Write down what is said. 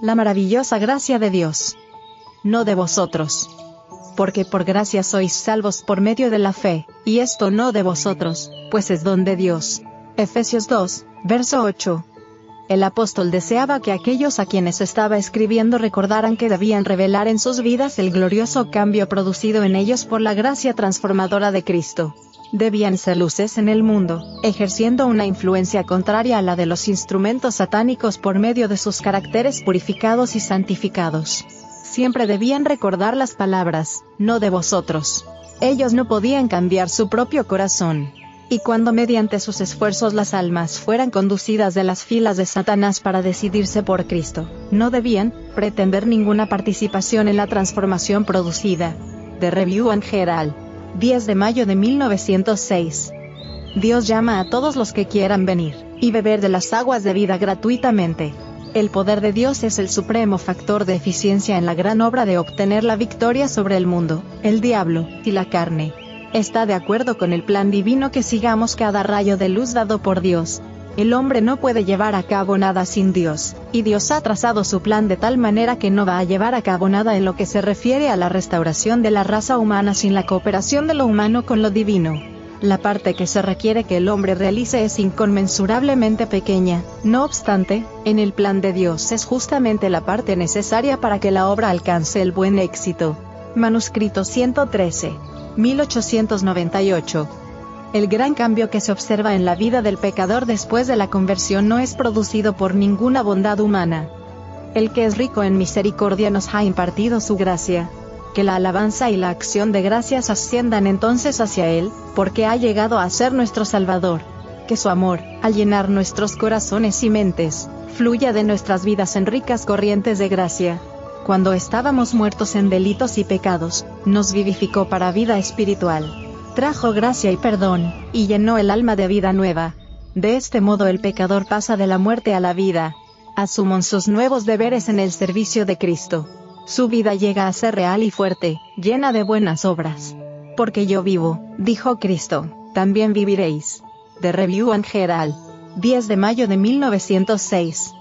la maravillosa gracia de Dios. No de vosotros. Porque por gracia sois salvos por medio de la fe, y esto no de vosotros, pues es don de Dios. Efesios 2, verso 8. El apóstol deseaba que aquellos a quienes estaba escribiendo recordaran que debían revelar en sus vidas el glorioso cambio producido en ellos por la gracia transformadora de Cristo. Debían ser luces en el mundo, ejerciendo una influencia contraria a la de los instrumentos satánicos por medio de sus caracteres purificados y santificados. Siempre debían recordar las palabras, no de vosotros. Ellos no podían cambiar su propio corazón, y cuando mediante sus esfuerzos las almas fueran conducidas de las filas de Satanás para decidirse por Cristo, no debían pretender ninguna participación en la transformación producida. The Review and Herald. 10 de mayo de 1906. Dios llama a todos los que quieran venir y beber de las aguas de vida gratuitamente. El poder de Dios es el supremo factor de eficiencia en la gran obra de obtener la victoria sobre el mundo, el diablo y la carne está de acuerdo con el plan divino que sigamos cada rayo de luz dado por Dios. El hombre no puede llevar a cabo nada sin Dios, y Dios ha trazado su plan de tal manera que no va a llevar a cabo nada en lo que se refiere a la restauración de la raza humana sin la cooperación de lo humano con lo divino. La parte que se requiere que el hombre realice es inconmensurablemente pequeña, no obstante, en el plan de Dios es justamente la parte necesaria para que la obra alcance el buen éxito. Manuscrito 113. 1898. El gran cambio que se observa en la vida del pecador después de la conversión no es producido por ninguna bondad humana. El que es rico en misericordia nos ha impartido su gracia. Que la alabanza y la acción de gracias asciendan entonces hacia Él, porque ha llegado a ser nuestro Salvador. Que su amor, al llenar nuestros corazones y mentes, fluya de nuestras vidas en ricas corrientes de gracia cuando estábamos muertos en delitos y pecados, nos vivificó para vida espiritual. Trajo gracia y perdón, y llenó el alma de vida nueva. De este modo el pecador pasa de la muerte a la vida. Asuman sus nuevos deberes en el servicio de Cristo. Su vida llega a ser real y fuerte, llena de buenas obras. Porque yo vivo, dijo Cristo, también viviréis. The Review and Herald. 10 de mayo de 1906.